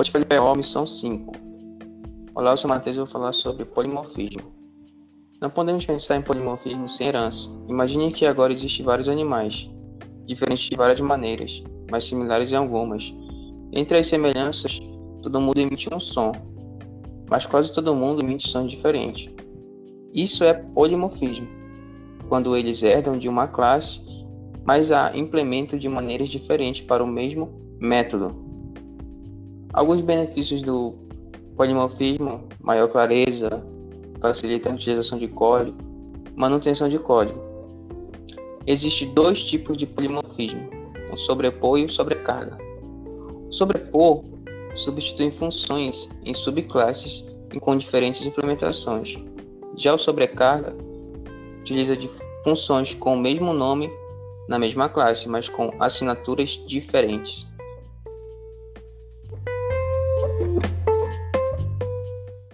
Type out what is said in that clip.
Portfólio PO, missão 5. Olá, eu sou Matheus e vou falar sobre polimorfismo. Não podemos pensar em polimorfismo sem herança. Imagine que agora existem vários animais, diferentes de várias maneiras, mas similares em algumas. Entre as semelhanças, todo mundo emite um som, mas quase todo mundo emite sons diferentes. Isso é polimorfismo, quando eles herdam de uma classe, mas a implementam de maneiras diferentes para o mesmo método. Alguns benefícios do polimorfismo: maior clareza, facilita a utilização de código, manutenção de código. Existem dois tipos de polimorfismo: o sobrepor e o sobrecarga. O sobrepor substitui funções em subclasses e com diferentes implementações. Já o sobrecarga utiliza de funções com o mesmo nome na mesma classe, mas com assinaturas diferentes. Thank you.